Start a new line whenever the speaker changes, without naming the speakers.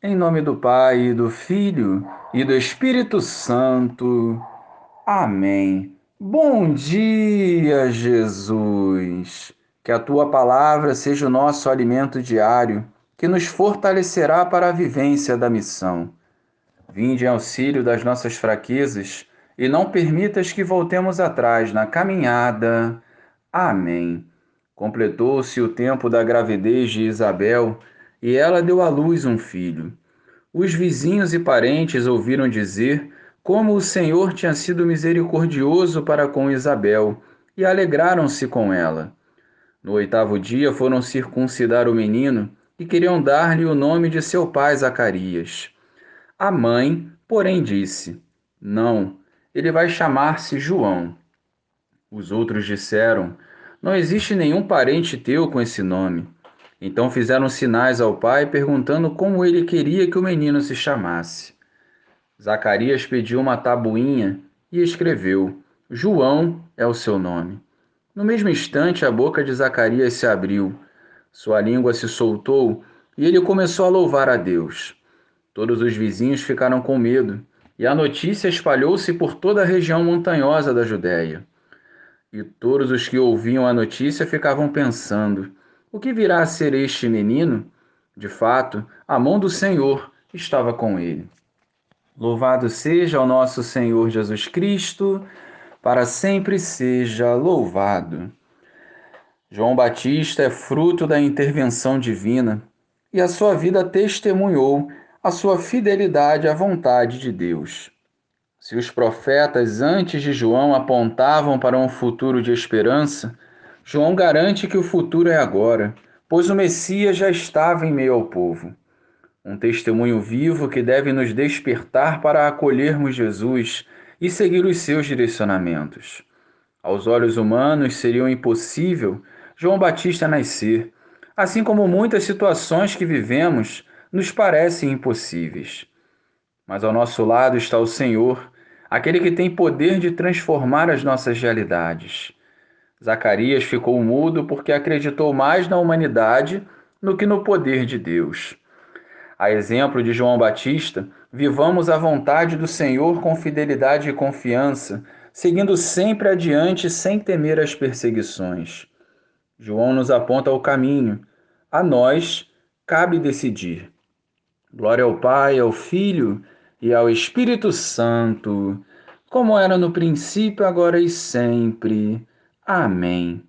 Em nome do Pai, do Filho e do Espírito Santo. Amém. Bom dia, Jesus. Que a tua palavra seja o nosso alimento diário, que nos fortalecerá para a vivência da missão. Vinde em auxílio das nossas fraquezas e não permitas que voltemos atrás na caminhada. Amém. Completou-se o tempo da gravidez de Isabel e ela deu à luz um filho. Os vizinhos e parentes ouviram dizer como o Senhor tinha sido misericordioso para com Isabel e alegraram-se com ela. No oitavo dia foram circuncidar o menino e queriam dar-lhe o nome de seu pai Zacarias. A mãe, porém, disse: Não, ele vai chamar-se João. Os outros disseram: Não existe nenhum parente teu com esse nome. Então fizeram sinais ao pai, perguntando como ele queria que o menino se chamasse. Zacarias pediu uma tabuinha e escreveu: João é o seu nome. No mesmo instante, a boca de Zacarias se abriu, sua língua se soltou e ele começou a louvar a Deus. Todos os vizinhos ficaram com medo e a notícia espalhou-se por toda a região montanhosa da Judéia. E todos os que ouviam a notícia ficavam pensando: o que virá a ser este menino? De fato, a mão do Senhor estava com ele. Louvado seja o nosso Senhor Jesus Cristo, para sempre seja louvado. João Batista é fruto da intervenção divina e a sua vida testemunhou a sua fidelidade à vontade de Deus. Se os profetas antes de João apontavam para um futuro de esperança, João garante que o futuro é agora, pois o Messias já estava em meio ao povo. Um testemunho vivo que deve nos despertar para acolhermos Jesus e seguir os seus direcionamentos. Aos olhos humanos seria impossível João Batista nascer, assim como muitas situações que vivemos nos parecem impossíveis. Mas ao nosso lado está o Senhor, aquele que tem poder de transformar as nossas realidades. Zacarias ficou mudo porque acreditou mais na humanidade do que no poder de Deus. A exemplo de João Batista, vivamos a vontade do Senhor com fidelidade e confiança, seguindo sempre adiante sem temer as perseguições. João nos aponta o caminho, a nós cabe decidir. Glória ao Pai, ao Filho e ao Espírito Santo, como era no princípio, agora e sempre. Amém.